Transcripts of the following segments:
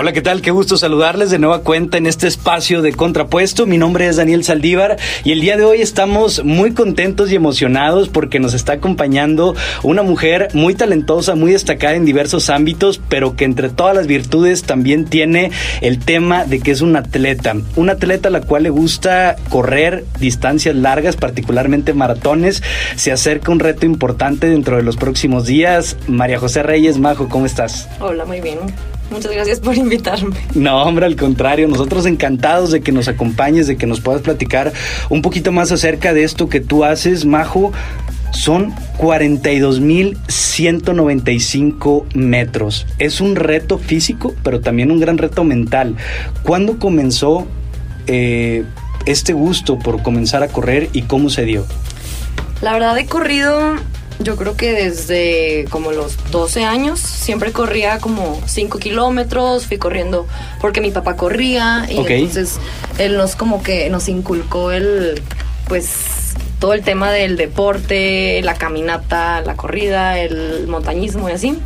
Hola, ¿qué tal? Qué gusto saludarles de nueva cuenta en este espacio de Contrapuesto. Mi nombre es Daniel Saldívar y el día de hoy estamos muy contentos y emocionados porque nos está acompañando una mujer muy talentosa, muy destacada en diversos ámbitos, pero que entre todas las virtudes también tiene el tema de que es un atleta. Un atleta a la cual le gusta correr distancias largas, particularmente maratones. Se acerca un reto importante dentro de los próximos días. María José Reyes, Majo, ¿cómo estás? Hola, muy bien. Muchas gracias por invitarme. No, hombre, al contrario, nosotros encantados de que nos acompañes, de que nos puedas platicar un poquito más acerca de esto que tú haces, Majo. Son 42.195 metros. Es un reto físico, pero también un gran reto mental. ¿Cuándo comenzó eh, este gusto por comenzar a correr y cómo se dio? La verdad he corrido yo creo que desde como los 12 años siempre corría como 5 kilómetros, fui corriendo porque mi papá corría y entonces él nos como que nos inculcó el, pues todo el tema del deporte, la caminata, la corrida, el montañismo y así.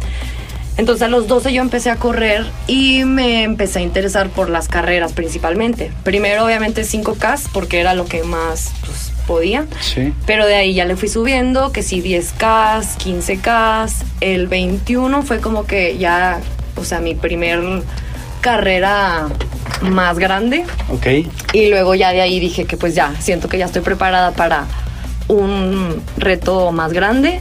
Entonces a los 12 yo empecé a correr y me empecé a interesar por las carreras principalmente. Primero obviamente 5K porque era lo que más pues, podía. Sí. Pero de ahí ya le fui subiendo, que sí 10K, 15K, el 21 fue como que ya, o sea, mi primer carrera más grande. Ok. Y luego ya de ahí dije que pues ya, siento que ya estoy preparada para un reto más grande.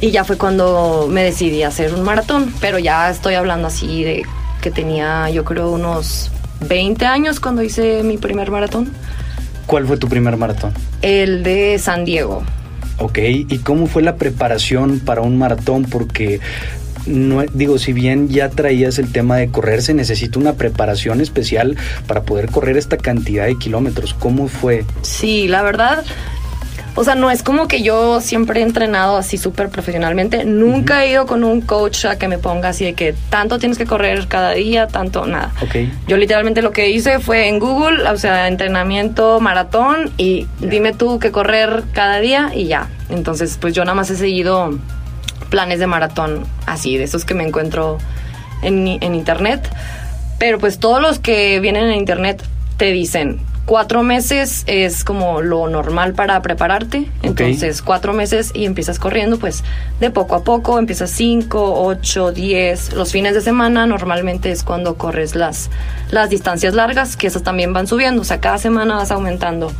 Y ya fue cuando me decidí a hacer un maratón, pero ya estoy hablando así de que tenía yo creo unos 20 años cuando hice mi primer maratón. ¿Cuál fue tu primer maratón? El de San Diego. Ok, ¿y cómo fue la preparación para un maratón? Porque no, digo, si bien ya traías el tema de correr, se necesita una preparación especial para poder correr esta cantidad de kilómetros. ¿Cómo fue? Sí, la verdad, o sea, no es como que yo siempre he entrenado así súper profesionalmente. Nunca he ido con un coach a que me ponga así de que tanto tienes que correr cada día, tanto nada. Okay. Yo literalmente lo que hice fue en Google, o sea, entrenamiento maratón y dime tú qué correr cada día y ya. Entonces, pues yo nada más he seguido planes de maratón así, de esos que me encuentro en, en internet. Pero pues todos los que vienen en internet te dicen, Cuatro meses es como lo normal para prepararte. Entonces, cuatro meses y empiezas corriendo, pues de poco a poco, empiezas cinco, ocho, diez. Los fines de semana normalmente es cuando corres las, las distancias largas, que esas también van subiendo. O sea, cada semana vas aumentando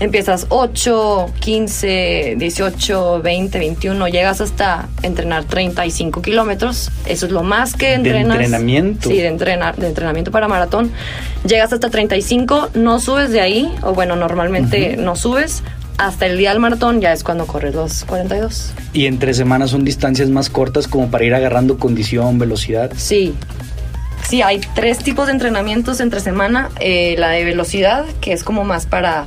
empiezas 8, 15, 18, 20, 21, llegas hasta entrenar 35 kilómetros. Eso es lo más que entrenas. ¿De entrenamiento? Sí, de, entrenar, de entrenamiento para maratón. Llegas hasta 35, no subes de ahí, o bueno, normalmente no subes. Hasta el día del maratón ya es cuando corres los 42. ¿Y entre semanas son distancias más cortas como para ir agarrando condición, velocidad? Sí, Sí, hay tres tipos de entrenamientos entre semana. Eh, la de velocidad, que es como más para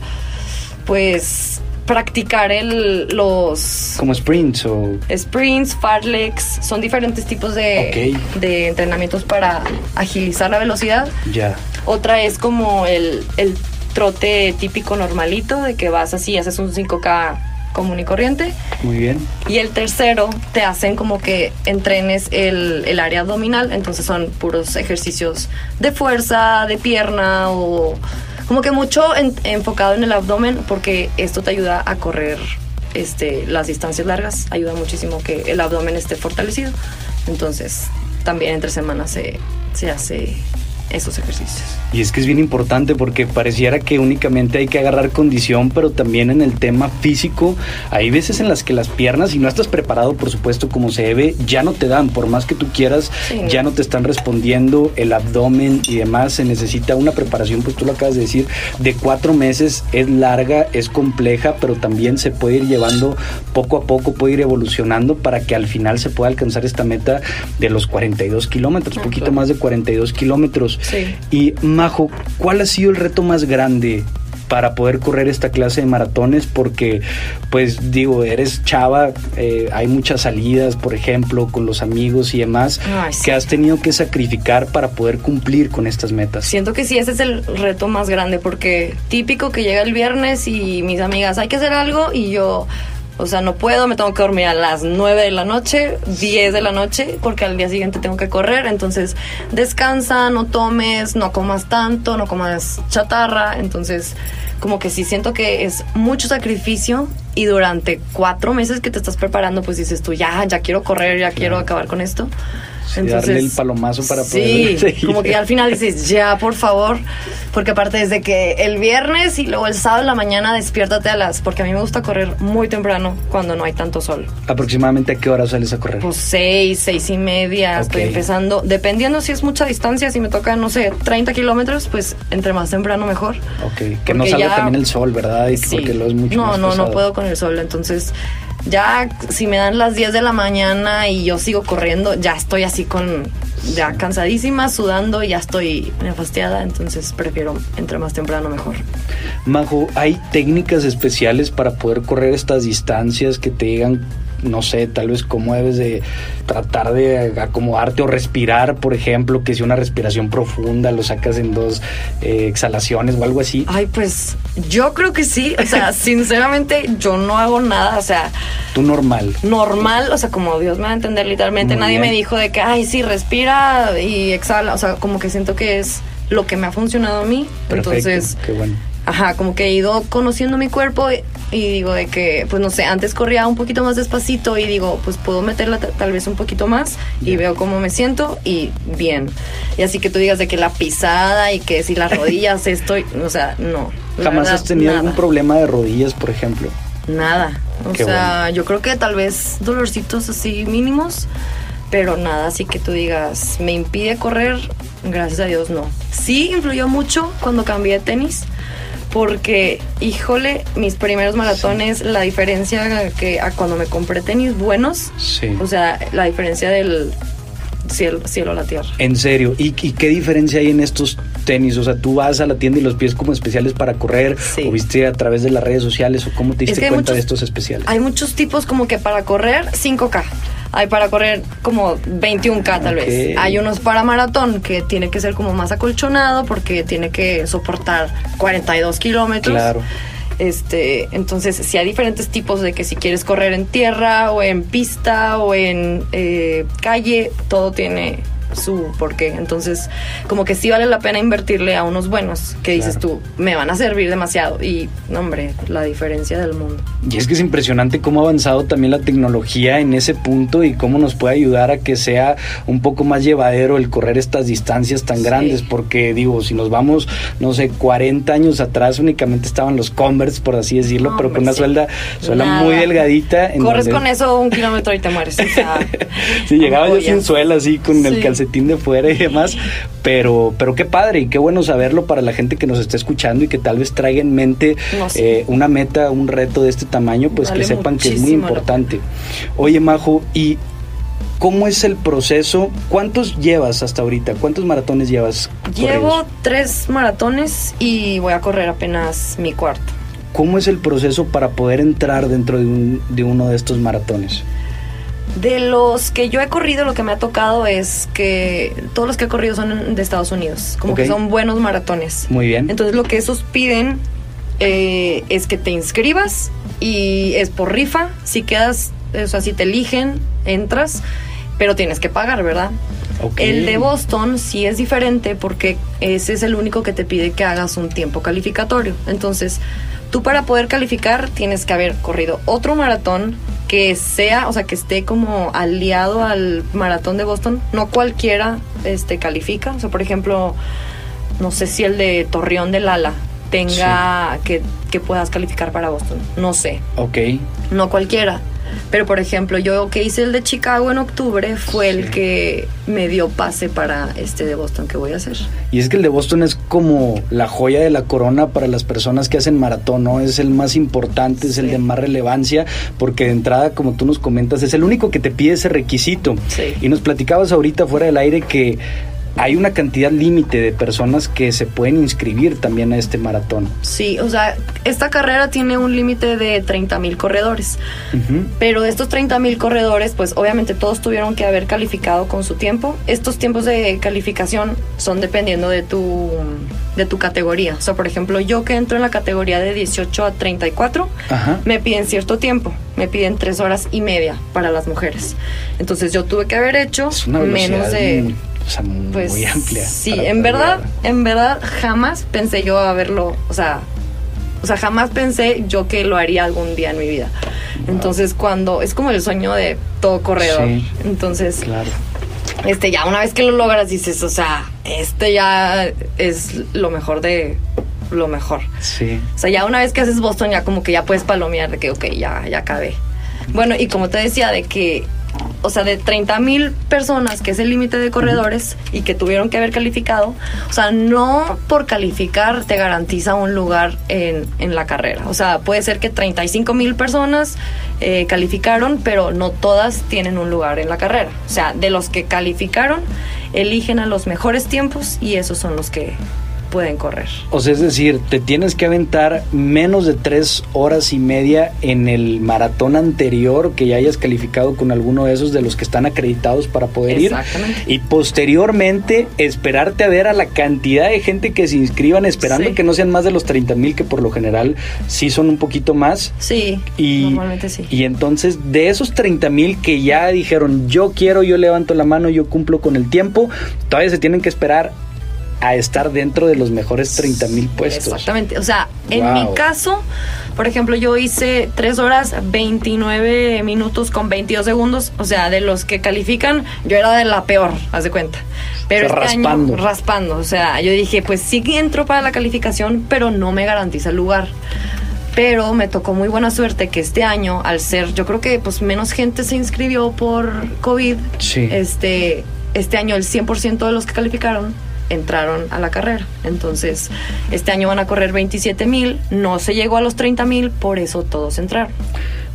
pues practicar el, los... Como sprints o... Sprints, farlex, son diferentes tipos de, de entrenamientos para agilizar la velocidad. Ya. Otra es como el, el trote típico normalito, de que vas así, haces un 5K común y corriente. Muy bien. Y el tercero te hacen como que entrenes el, el área abdominal, entonces son puros ejercicios de fuerza, de pierna o como que mucho enfocado en el abdomen porque esto te ayuda a correr este, las distancias largas, ayuda muchísimo que el abdomen esté fortalecido. Entonces, también entre semanas se, se hace esos ejercicios. Y es que es bien importante porque pareciera que únicamente hay que agarrar condición, pero también en el tema físico, hay veces en las que las piernas, si no estás preparado, por supuesto, como se debe, ya no te dan, por más que tú quieras, ya no te están respondiendo, el abdomen y demás, se necesita una preparación, pues tú lo acabas de decir, de cuatro meses, es larga, es compleja, pero también se puede ir llevando poco a poco, puede ir evolucionando para que al final se pueda alcanzar esta meta de los 42 kilómetros, ah, poquito más de 42 kilómetros. Y Majo, ¿cuál ha sido el reto más grande para poder correr esta clase de maratones porque pues digo eres chava eh, hay muchas salidas por ejemplo con los amigos y demás que has tenido que sacrificar para poder cumplir con estas metas. Siento que sí ese es el reto más grande porque típico que llega el viernes y mis amigas hay que hacer algo y yo O sea, no puedo, me tengo que dormir a las 9 de la noche, 10 de la noche, porque al día siguiente tengo que correr. Entonces, descansa, no tomes, no comas tanto, no comas chatarra. Entonces, como que sí siento que es mucho sacrificio y durante cuatro meses que te estás preparando, pues dices tú, ya, ya quiero correr, ya quiero acabar con esto. Sí, darle el palomazo para poder seguir. como que al final dices, ya, por favor, porque aparte desde que el viernes y luego el sábado en la mañana despiértate a las, porque a mí me gusta correr muy temprano cuando no hay tanto sol. ¿Aproximadamente a qué hora sales a correr? Pues seis, seis y media, estoy empezando, dependiendo si es mucha distancia, si me toca, no sé, 30 kilómetros, pues entre más temprano mejor. Ok, que no salga también el sol, ¿verdad? Y sí. Porque lo es mucho No, no, no puedo con el sol, entonces ya si me dan las 10 de la mañana y yo sigo corriendo, ya estoy así con ya cansadísima, sudando, ya estoy nefastiada, entonces prefiero entre más temprano mejor. Majo, ¿hay técnicas especiales para poder correr estas distancias que te digan no sé, tal vez cómo debes de tratar de acomodarte o respirar, por ejemplo, que si una respiración profunda lo sacas en dos eh, exhalaciones o algo así. Ay, pues yo creo que sí, o sea, sinceramente yo no hago nada, o sea... Tú normal. Normal, o sea, como Dios me va a entender literalmente, nadie me dijo de que, ay, sí, respira y exhala, o sea, como que siento que es lo que me ha funcionado a mí. Perfecto, Entonces, qué bueno ajá, como que he ido conociendo mi cuerpo y, digo de que, pues no sé, antes corría un poquito más despacito y digo, pues puedo meterla tal vez un poquito más y veo cómo me siento y bien. Y así que tú digas de que la pisada y que si las rodillas estoy, o sea, no. ¿Jamás has tenido algún problema de rodillas, por ejemplo? Nada. O sea, yo creo que tal vez dolorcitos así mínimos, pero nada, así que tú digas, me impide correr, gracias a Dios no. Sí influyó mucho cuando cambié de tenis porque, híjole, mis primeros maratones, la diferencia que a cuando me compré tenis buenos, o sea, la diferencia del cielo, cielo a la tierra. En serio, ¿Y, qué diferencia hay en estos tenis? O sea, tú vas a la tienda y los pies como especiales para correr, o viste a través de las redes sociales, o cómo te diste cuenta de estos especiales. Hay muchos tipos como que para correr 5K hay para correr como 21K tal vez. Hay unos para maratón que tiene que ser como más acolchonado porque tiene que soportar 42 kilómetros. Claro. Este, entonces, si hay diferentes tipos de que si quieres correr en tierra o en pista o en eh, calle, todo tiene su por qué. Entonces, como que sí vale la pena invertirle a unos buenos que dices tú, me van a servir demasiado. Y, hombre, la diferencia del mundo. Y es que es impresionante cómo ha avanzado también la tecnología en ese punto y cómo nos puede ayudar a que sea un poco más llevadero el correr estas distancias tan grandes. Porque, digo, si nos vamos, no sé, 40 años atrás, únicamente estaban los Converse, por así decirlo, pero con una suelda, suela muy delgadita. Corres con eso un kilómetro y te mueres. sí, llegaba yo sin suela, así, con el calcetín de fuera y demás, pero, pero qué padre y qué bueno saberlo para la gente que nos está escuchando y que tal vez traiga en mente eh, una meta, un reto de este tamaño, pues que sepan que es muy importante. Oye, Majo, y ¿Cómo es el proceso? ¿Cuántos llevas hasta ahorita? ¿Cuántos maratones llevas? Llevo tres maratones y voy a correr apenas mi cuarto. ¿Cómo es el proceso para poder entrar dentro de, de uno de estos maratones? De los que yo he corrido, lo que me ha tocado es que todos los que he corrido son de Estados Unidos, como que son buenos maratones. Muy bien. Entonces lo que esos piden eh, es que te inscribas y es por rifa. Si quedas, o sea, si te eligen, entras, pero tienes que pagar, ¿verdad? El de Boston sí es diferente porque ese es el único que te pide que hagas un tiempo calificatorio. Entonces, tú para poder calificar tienes que haber corrido otro maratón que sea, o sea, que esté como aliado al maratón de Boston. No cualquiera este, califica. O sea, por ejemplo, no sé si el de Torreón del Ala tenga que, que puedas calificar para Boston. No sé. Ok. No cualquiera. Pero por ejemplo, yo que hice el de Chicago en octubre fue el que me dio pase para este de Boston que voy a hacer. Y es que el de Boston es como la joya de la corona para las personas que hacen maratón, ¿no? Es el más importante, es el de más relevancia, porque de entrada, como tú nos comentas, es el único que te pide ese requisito. Sí. Y nos platicabas ahorita fuera del aire que hay una cantidad límite de personas que se pueden inscribir también a este maratón. Sí, o sea, esta carrera tiene un límite de 30 mil corredores, pero de estos 30 mil corredores, pues obviamente todos tuvieron que haber calificado con su tiempo. Estos tiempos de calificación son dependiendo de tu de tu categoría. O sea, por ejemplo, yo que entro en la categoría de 18 a 34, Ajá. me piden cierto tiempo, me piden tres horas y media para las mujeres. Entonces yo tuve que haber hecho menos de... muy, o sea, muy Pues amplia. sí, en verdad, llegar. en verdad jamás pensé yo haberlo, o sea, o sea, jamás pensé yo que lo haría algún día en mi vida. Entonces, cuando es como el sueño de todo corredor. Sí. Entonces, Claro. este ya una vez que lo logras dices, o sea, este ya es lo mejor de lo mejor. Sí. O sea, ya una vez que haces Boston ya como que ya puedes palomear de que, ok, ya, ya acabé. Bueno, y como te decía, de que, o sea, de 30 mil personas, que es el límite de corredores, y que tuvieron que haber calificado, o sea, no por calificar te garantiza un lugar en, en la carrera. O sea, puede ser que 35 mil personas eh, calificaron, pero no todas tienen un lugar en la carrera. O sea, de los que calificaron, eligen a los mejores tiempos y esos son los que pueden correr. O sea, es decir, te tienes que aventar menos de tres horas y media en el maratón anterior que ya hayas calificado con alguno de esos de los que están acreditados para poder ir. Exactamente. Y posteriormente esperarte a ver a la cantidad de gente que se inscriban, esperando Sí. que no sean más de los 30 mil, que por lo general sí son un poquito más. Sí, Y, normalmente sí. y entonces de esos 30 mil que ya dijeron yo quiero, yo levanto la mano, yo cumplo con el tiempo, todavía se tienen que esperar a estar dentro de los mejores 30 mil puestos. Exactamente. O sea, en Wow. mi caso, por ejemplo, yo hice 3 horas 29 minutos con 22 segundos. O sea, de los que califican, yo era de la peor, haz de cuenta. Pero O sea, este raspando. año, raspando. O sea, yo dije, pues sí que entro para la calificación, pero no me garantiza el lugar. Pero me tocó muy buena suerte que este año, al ser, yo creo que pues menos gente se inscribió por COVID. Sí. Este, este año el 100% de los que calificaron entraron a la carrera. Entonces, este año van a correr 27 mil, no se llegó a los 30 mil, por eso todos entraron.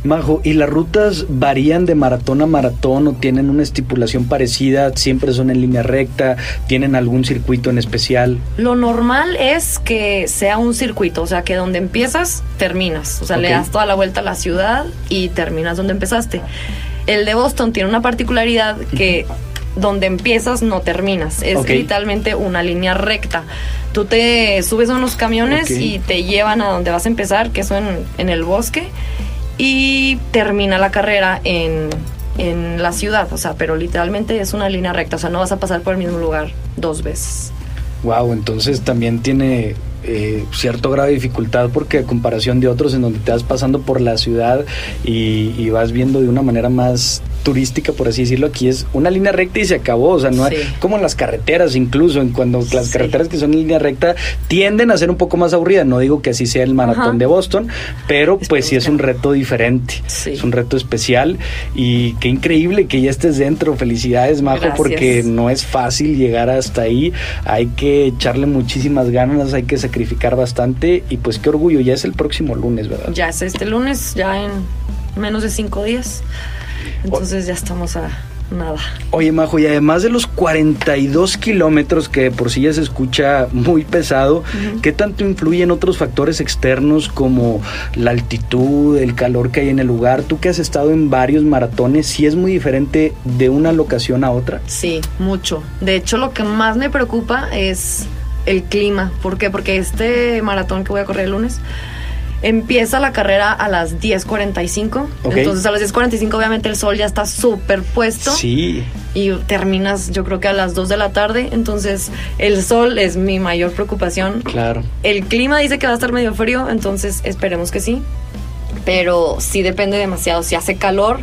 Majo, ¿y las rutas varían de maratón a maratón o tienen una estipulación parecida? ¿Siempre son en línea recta? ¿Tienen algún circuito en especial? Lo normal es que sea un circuito, o sea, que donde empiezas, terminas. O sea, le das toda la vuelta a la ciudad y terminas donde empezaste. El de Boston tiene una particularidad que donde empiezas no terminas. Es literalmente una línea recta. Tú te subes a unos camiones y te llevan a donde vas a empezar, que es en, en el bosque, y termina la carrera en, en la ciudad. O sea, pero literalmente es una línea recta. O sea, no vas a pasar por el mismo lugar dos veces. Wow, entonces también tiene eh, cierto grado de dificultad porque a comparación de otros en donde te vas pasando por la ciudad y, y vas viendo de una manera más turística, por así decirlo, aquí es una línea recta y se acabó, o sea, no hay- Sí. como en las carreteras incluso, en cuando las Sí. carreteras que son en línea recta tienden a ser un poco más aburridas, no digo que así sea el maratón Ajá. de Boston, pero pues sí es un reto diferente, Sí. es un reto especial y qué increíble que ya estés dentro, felicidades Majo, Gracias. porque no es fácil llegar hasta ahí, hay que echarle muchísimas ganas, hay que sacrificar bastante y pues qué orgullo, ya es el próximo lunes, ¿verdad? Ya es este lunes, ya en menos de cinco días. Entonces ya estamos a nada. Oye Majo, y además de los 42 kilómetros que por sí ya se escucha muy pesado, ¿qué tanto influyen otros factores externos como la altitud, el calor que hay en el lugar? Tú que has estado en varios maratones, ¿sí es muy diferente de una locación a otra? Sí, mucho. De hecho, lo que más me preocupa es el clima. ¿Por qué? Porque este maratón que voy a correr el lunes empieza la carrera a las 10.45. Ok. Entonces a las 10.45 obviamente el sol ya está súper puesto. Sí, y terminas yo creo que a las 2 de la tarde. Entonces el sol es mi mayor preocupación. claro. El clima dice que va a estar medio frío, entonces esperemos que sí. Pero sí depende demasiado. Si hace calor,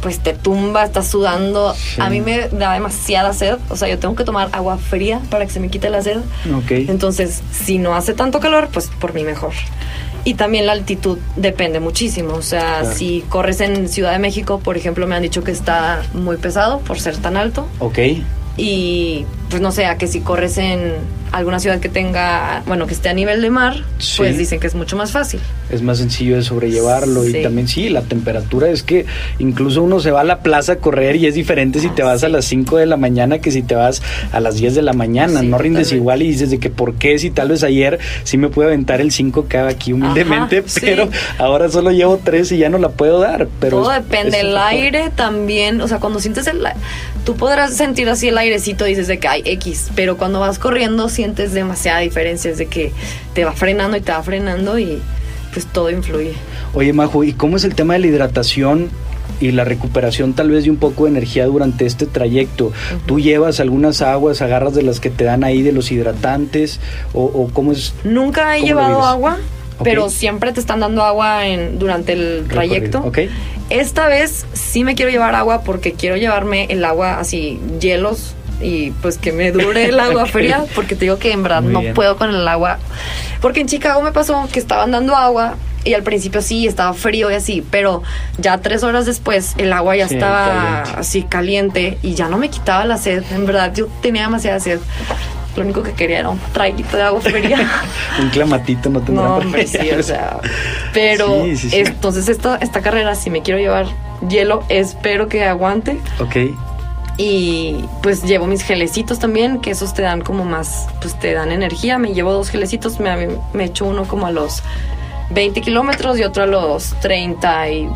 pues te tumba, estás sudando. Sí. A mí me da demasiada sed. O sea, yo tengo que tomar agua fría para que se me quite la sed. Ok. Entonces, si no hace tanto calor, pues por mí mejor. Y también la altitud depende muchísimo. O sea, Claro. si corres en Ciudad de México, por ejemplo, me han dicho que está muy pesado por ser tan alto. Ok. Y pues no sé, a que si corres en alguna ciudad que tenga, bueno, que esté a nivel de mar, Sí. pues dicen que es mucho más fácil. es más sencillo de sobrellevarlo y también sí, la temperatura es que incluso uno se va a la plaza a correr y es diferente si te vas a las 5 de la mañana que si te vas a las 10 de la mañana, no rindes igual y dices de que por qué si tal vez ayer sí me puedo aventar el 5 que hago aquí humildemente, Ajá, pero ahora solo llevo 3 y ya no la puedo dar, pero Todo es- depende, es el otro- aire también, o sea, cuando sientes el... Tú podrás sentir así el airecito, dices de que X, pero cuando vas corriendo sientes demasiada diferencia, es de que te va frenando y te va frenando y pues todo influye. Oye, Majo, ¿y cómo es el tema de la hidratación? y la recuperación tal vez de un poco de energía durante este trayecto. ¿Tú llevas algunas aguas, agarras de las que te dan ahí de los hidratantes o, cómo es? Nunca he llevado agua, pero siempre te están dando agua en, durante el trayecto. Okay. Esta vez sí me quiero llevar agua porque quiero llevarme el agua así, hielos y pues que me dure el agua fría porque te digo que en verdad no puedo con el agua. Porque en Chicago me pasó que estaban dando agua y al principio sí, estaba frío y así, pero ya tres horas después el agua ya estaba así caliente y ya no me quitaba la sed. En verdad, yo tenía demasiada sed. Lo único que quería era un traguito de agua fría. un clamatito no tendrá No, sí, o sea. Pero entonces esta, esta carrera, si me quiero llevar hielo, espero que aguante. Ok. Y pues llevo mis gelecitos también, que esos te dan como más, pues te dan energía. Me llevo dos gelecitos, me, me echo uno como a los 20 kilómetros y otro a los 30 y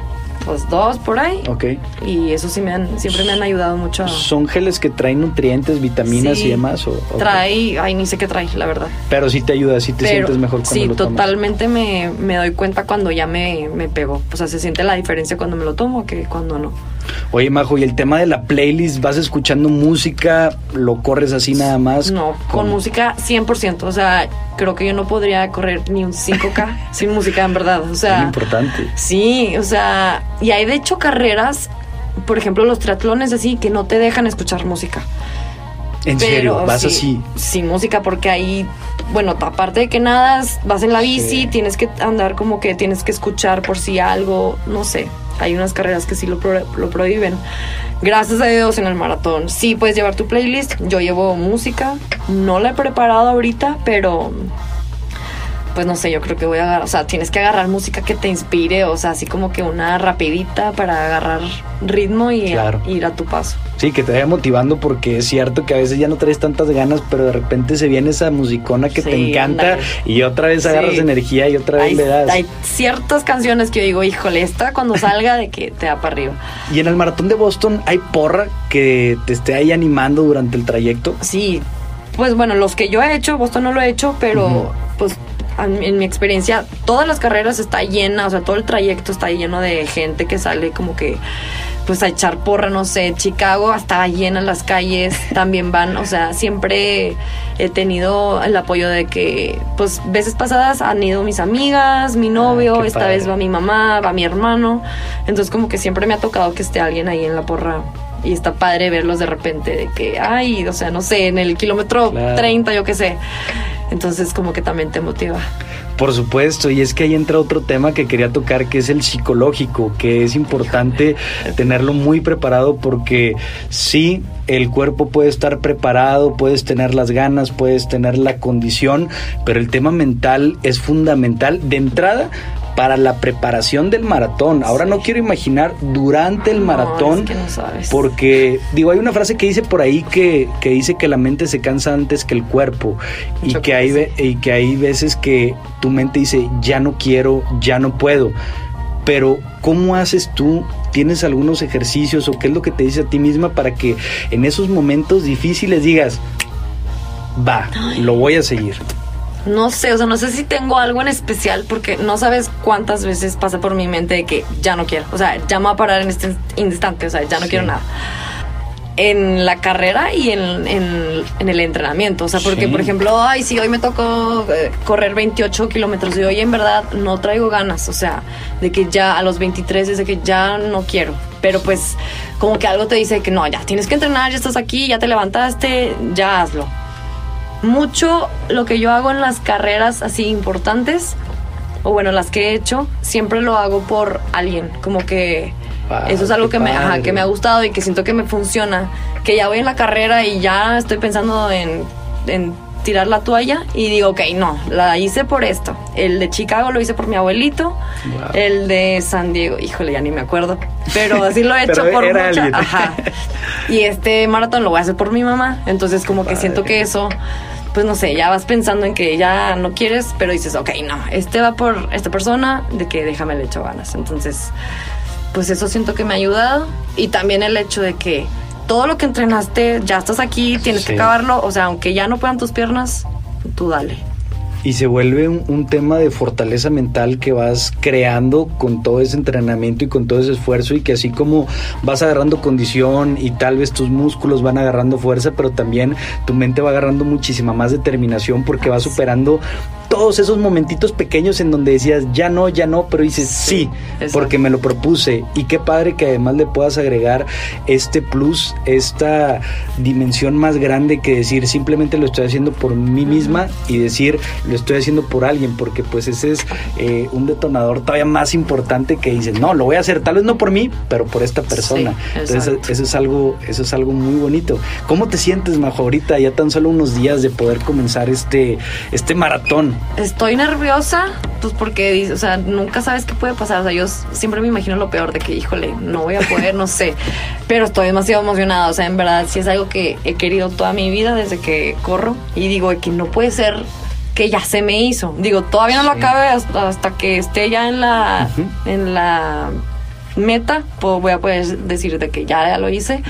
pues dos por ahí. Ok. Y eso sí me han, siempre me han ayudado mucho. ¿Son geles que traen nutrientes, vitaminas y demás? O, Trae, ay, ni sé qué trae, la verdad. Pero sí te ayuda, sí te sientes mejor cuando sí, totalmente me, me, doy cuenta cuando ya me, me pegó. O sea, se siente la diferencia cuando me lo tomo que cuando no. Oye, Majo, ¿y el tema de la playlist? ¿Vas escuchando música? ¿Lo corres así nada más? No, con música 100%. O sea, creo que yo no podría correr ni un 5K sin música, en verdad. O sea, es importante. Sí, o sea, y hay de hecho carreras, por ejemplo, los triatlones así, que no te dejan escuchar música. ¿En serio? ¿Vas así? Sin música, porque ahí, bueno, aparte de que nada, vas en la bici, tienes que andar como que tienes que escuchar por si algo, no sé. Hay unas carreras que sí lo, lo prohíben. Gracias a Dios en el maratón. Sí puedes llevar tu playlist. Yo llevo música. No la he preparado ahorita, pero pues no sé, yo creo que voy a agarrar, o sea, tienes que agarrar música que te inspire, o sea, así como que una rapidita para agarrar ritmo y ir a tu paso. Sí, que te vaya motivando porque es cierto que a veces ya no traes tantas ganas, pero de repente se viene esa musicona que te encanta y otra vez agarras energía y otra vez le das. Hay ciertas canciones que yo digo, híjole, esta cuando salga de que te da para arriba. ¿Y en el maratón de Boston hay porra que te esté ahí animando durante el trayecto? Sí, pues bueno, los que yo he hecho, Boston no lo he hecho, pero pues en mi experiencia, todas las carreras está llena, o sea, todo el trayecto está lleno de gente que sale como que pues a echar porra, no sé, Chicago estaba llena las calles, también van, o sea, siempre he tenido el apoyo de que, pues, veces pasadas han ido mis amigas, mi novio, esta vez va mi mamá, va mi hermano, entonces como que siempre me ha tocado que esté alguien ahí en la porra y está padre verlos de repente de que, ay, o sea, no sé, en el kilómetro 30, yo qué sé. Entonces como que también te motiva. Por supuesto, y es que ahí entra otro tema que quería tocar, que es el psicológico, que es importante tenerlo muy preparado porque sí, el cuerpo puede estar preparado, puedes tener las ganas, puedes tener la condición, pero el tema mental es fundamental. De entrada, para la preparación del maratón. Ahora no quiero imaginar durante el maratón, porque digo, hay una frase que dice por ahí que, que, dice que la mente se cansa antes que el cuerpo y que, hay, y que hay veces que tu mente dice, ya no quiero, ya no puedo. Pero, ¿cómo haces tú? ¿Tienes algunos ejercicios o qué es lo que te dice a ti misma para que en esos momentos difíciles digas, va, lo voy a seguir? No sé, o sea, no sé si tengo algo en especial porque no sabes cuántas veces pasa por mi mente de que ya no quiero, o sea, ya me voy a parar en este instante, o sea, ya no quiero nada. En la carrera y en, el entrenamiento, o sea, porque por ejemplo, ay, si hoy me tocó eh, correr 28 kilómetros y hoy en verdad no traigo ganas, o sea, de que ya a los 23 es de que ya no quiero, pero pues como que algo te dice que no, ya tienes que entrenar, ya estás aquí, ya te levantaste, ya hazlo mucho lo que yo hago en las carreras así importantes, o bueno, las que he hecho, siempre lo hago por alguien, como que ah, eso es algo que me, que me ha gustado y que siento que me funciona, que ya voy en la carrera y ya estoy pensando en, tirar la toalla y digo, ok, no, la hice por esto. El de Chicago lo hice por mi abuelito, el de San Diego, híjole, ya ni me acuerdo, pero así lo he hecho por mucha, ajá. Y este maratón lo voy a hacer por mi mamá, entonces como que siento que eso pues no sé, ya vas pensando en que ya no quieres, pero dices, ok, no, este va por esta persona, de que déjame le echo ganas. Entonces, pues eso siento que me ha ayudado. Y también el hecho de que todo lo que entrenaste, ya estás aquí, tienes que acabarlo. O sea, aunque ya no puedan tus piernas, tú dale y se vuelve un, un, tema de fortaleza mental que vas creando con todo ese entrenamiento y con todo ese esfuerzo y que así como vas agarrando condición y tal vez tus músculos van agarrando fuerza, pero también tu mente va agarrando muchísima más determinación porque va superando todos esos momentitos pequeños en donde decías ya no, ya no, pero dices sí, porque me lo propuse. Y qué padre que además le puedas agregar este plus, esta dimensión más grande que decir simplemente lo estoy haciendo por mí misma y decir lo estoy haciendo por alguien, porque pues ese es eh, un detonador todavía más importante que dices, no, lo voy a hacer tal vez no por mí, pero por esta persona. Entonces eso es algo, eso es algo muy bonito. ¿Cómo te sientes, Majo, ahorita ya tan solo unos días de poder comenzar este, este maratón? Estoy nerviosa, pues porque, o sea, nunca sabes qué puede pasar. O sea, yo siempre me imagino lo peor de que, híjole, no voy a poder, no sé. Pero estoy demasiado emocionada. O sea, en verdad, sí es algo que he querido toda mi vida desde que corro. Y digo que no puede ser que ya se me hizo. Digo, todavía no lo acabe hasta, que esté ya en la, en la meta, pues voy a poder decir de que ya, ya lo hice.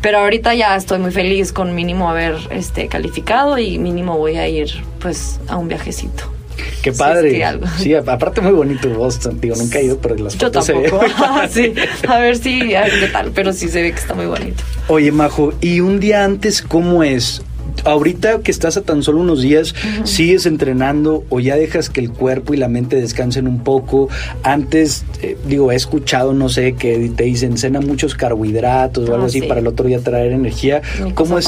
Pero ahorita ya estoy muy feliz con mínimo haber este calificado y mínimo voy a ir pues a un viajecito. Qué padre. Sí, aparte muy bonito Boston, digo, nunca he ido, pero las Yo tampoco. sí, a ver si, a ver qué tal, pero sí se ve que está muy bonito. Oye, Majo, ¿y un día antes cómo es? Ahorita que estás a tan solo unos días, sigues entrenando o ya dejas que el cuerpo y la mente descansen un poco. Antes, eh, digo, he escuchado, no sé, que te dicen cena muchos carbohidratos o algo ah, así para el otro día traer energía. ¿Cómo es?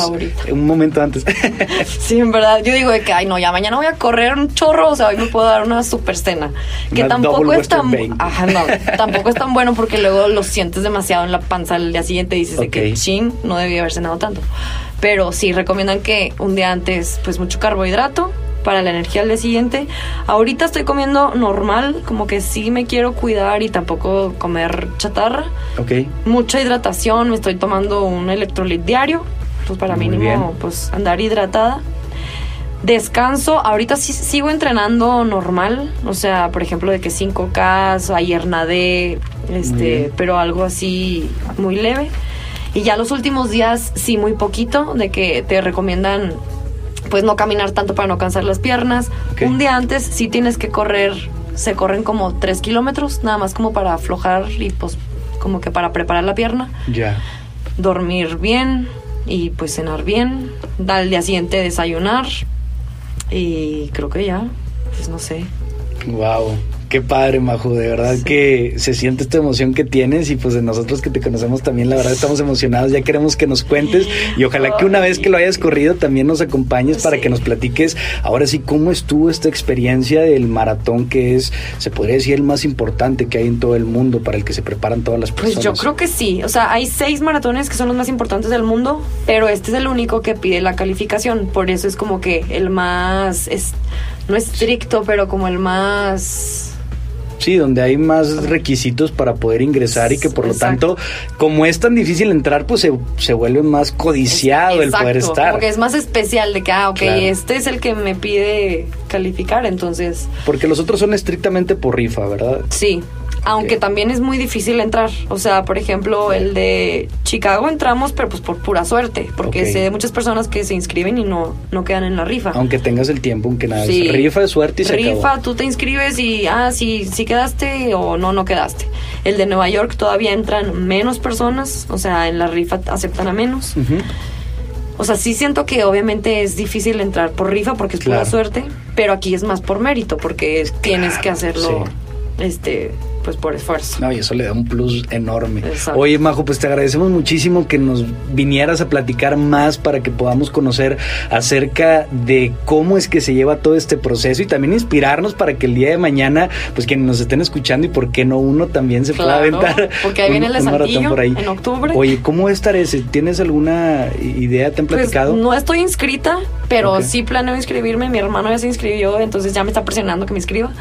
Un momento antes. sí, en verdad. Yo digo de que, ay, no, ya mañana voy a correr un chorro, o sea, hoy me puedo dar una super cena. Que tampoco es tan. Ajá, no, tampoco es tan bueno porque luego lo sientes demasiado en la panza al día siguiente y dices de que, chin, no debía haber cenado tanto. Pero sí recomiendan que un día antes, pues mucho carbohidrato para la energía al día siguiente. Ahorita estoy comiendo normal, como que sí me quiero cuidar y tampoco comer chatarra. Ok. Mucha hidratación, me estoy tomando un electrolit diario, pues para mínimo pues andar hidratada. Descanso, ahorita sí sigo entrenando normal, o sea, por ejemplo, de que 5K, ayer nadé, este, pero algo así muy leve. Y ya los últimos días, sí, muy poquito, de que te recomiendan pues no caminar tanto para no cansar las piernas. Un día antes sí tienes que correr, se corren como tres kilómetros, nada más como para aflojar y pues como que para preparar la pierna. Ya. Dormir bien y pues cenar bien. Al día siguiente desayunar. Y creo que ya, pues no sé. Wow. Qué padre, Majo, de verdad que se siente esta emoción que tienes y pues de nosotros que te conocemos también, la verdad estamos emocionados, ya queremos que nos cuentes y ojalá que una vez que lo hayas corrido también nos acompañes para que nos platiques ahora sí cómo estuvo esta experiencia del maratón que es, se podría decir, el más importante que hay en todo el mundo para el que se preparan todas las personas. Pues yo creo que sí, o sea, hay seis maratones que son los más importantes del mundo, pero este es el único que pide la calificación, por eso es como que el más, es, no estricto, pero como el más Sí, donde hay más requisitos para poder ingresar y que por lo tanto, como es tan difícil entrar, pues se, vuelve más codiciado el poder estar. Porque es más especial de que, ah, ok, este es el que me pide calificar, entonces... Porque los otros son estrictamente por rifa, ¿verdad? Sí, aunque también es muy difícil entrar. O sea, por ejemplo, el de Chicago entramos, pero pues por pura suerte, porque sé de muchas personas que se inscriben y no, no quedan en la rifa. Aunque tengas el tiempo, aunque nada, rifa de suerte y se Rifa, tú te inscribes y, ah, sí, sí quedaste o no, no quedaste. El de Nueva York todavía entran menos personas, o sea, en la rifa aceptan a menos. O sea, sí siento que obviamente es difícil entrar por rifa porque es pura suerte, pero aquí es más por mérito porque tienes que hacerlo este pues por esfuerzo. No, y eso le da un plus enorme. Oye, Majo, pues te agradecemos muchísimo que nos vinieras a platicar más para que podamos conocer acerca de cómo es que se lleva todo este proceso y también inspirarnos para que el día de mañana, pues quienes nos estén escuchando y por qué no uno también se pueda aventar. Porque ahí viene el por ahí. en octubre. Oye, ¿cómo estar ese? ¿Tienes alguna idea? ¿Te han pues, platicado? no estoy inscrita, pero sí planeo inscribirme. Mi hermano ya se inscribió, entonces ya me está presionando que me inscriba.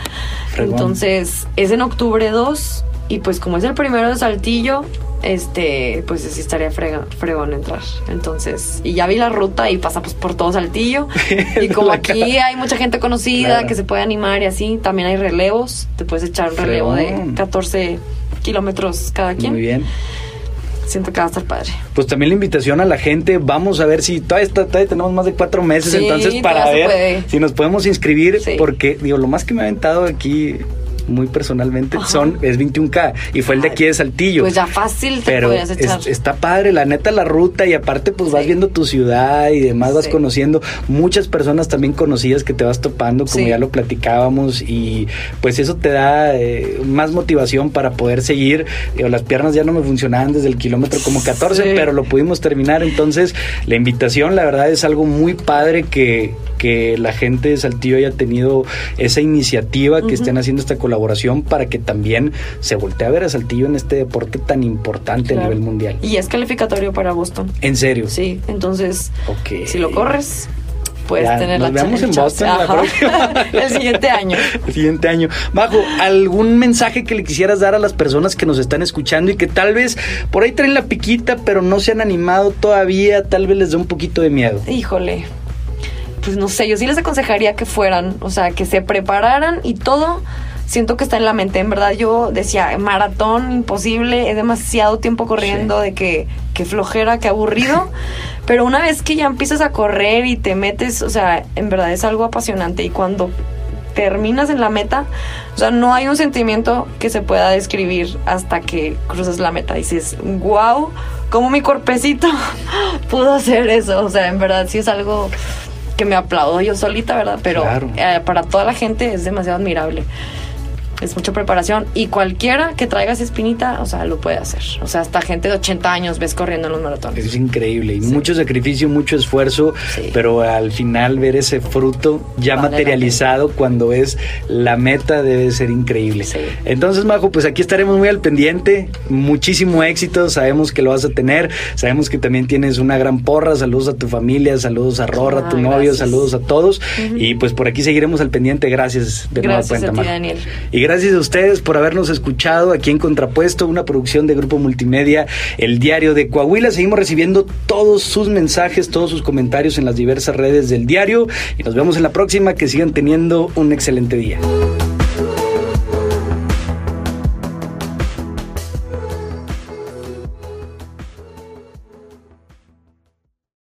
Entonces, es en octubre 2 y pues como es el primero de Saltillo, este, pues sí estaría fregón entrar. Entonces, y ya vi la ruta y pasamos por todo Saltillo. Y como aquí hay mucha gente conocida que se puede animar y así, también hay relevos. Te puedes echar un relevo de 14 kilómetros cada quien. Muy bien. siento que va a estar padre. Pues también la invitación a la gente, vamos a ver si todavía, está, todavía tenemos más de cuatro meses, Sí, entonces para ver si nos podemos inscribir, Sí. porque digo, lo más que me ha aventado aquí muy personalmente Ajá. son es 21K y fue el de aquí de Saltillo. Pues ya fácil te pero podrías echar. es- está padre, la neta, la ruta y aparte pues vas Sí. viendo tu ciudad y demás, vas Sí. conociendo muchas personas también conocidas que te vas topando, como Sí. ya lo platicábamos y pues eso te da eh, más motivación para poder seguir. Digo, las piernas ya no me funcionaban desde el kilómetro como 14, Sí. pero lo pudimos terminar, entonces la invitación la verdad es algo muy padre que que la gente de Saltillo haya tenido esa iniciativa, que Ujú. estén haciendo esta colaboración para que también se voltee a ver a Saltillo en este deporte tan importante a nivel mundial. Y es calificatorio para Boston. En serio. Sí, entonces, si lo corres, puedes Ya, tener nos la vemos en. Boston la el siguiente año. El siguiente año. Bajo, ¿algún mensaje que le quisieras dar a las personas que nos están escuchando y que tal vez por ahí traen la piquita, pero no se han animado todavía? Tal vez les da un poquito de miedo. Híjole. Pues no sé, yo sí les aconsejaría que fueran, o sea, que se prepararan y todo. Siento que está en la mente. En verdad, yo decía, maratón imposible, es demasiado tiempo corriendo, de que, que flojera, que aburrido. Pero una vez que ya empiezas a correr y te metes, o sea, en verdad es algo apasionante. Y cuando terminas en la meta, o sea, no hay un sentimiento que se pueda describir hasta que cruzas la meta. Dices, wow, cómo mi cuerpecito pudo hacer eso. O sea, en verdad sí es algo que me aplaudo yo solita, ¿verdad? Pero Claro. eh, para toda la gente es demasiado admirable. Es mucha preparación y cualquiera que traiga esa espinita, o sea, lo puede hacer. O sea, hasta gente de 80 años ves corriendo en los maratones. Es increíble y Sí. mucho sacrificio, mucho esfuerzo, Sí. pero al final ver ese fruto ya Vale materializado cuando es la meta debe ser increíble. Sí. Entonces, Majo, pues aquí estaremos muy al pendiente. Muchísimo éxito, sabemos que lo vas a tener, sabemos que también tienes una gran porra. Saludos a tu familia, saludos a Rorra, a tu novio, gracias. saludos a todos. Y pues por aquí seguiremos al pendiente. Gracias de cuenta, a ti, Majo. Daniel. Y gracias a ustedes por habernos escuchado aquí en Contrapuesto, una producción de Grupo Multimedia, el diario de Coahuila. Seguimos recibiendo todos sus mensajes, todos sus comentarios en las diversas redes del diario y nos vemos en la próxima. Que sigan teniendo un excelente día.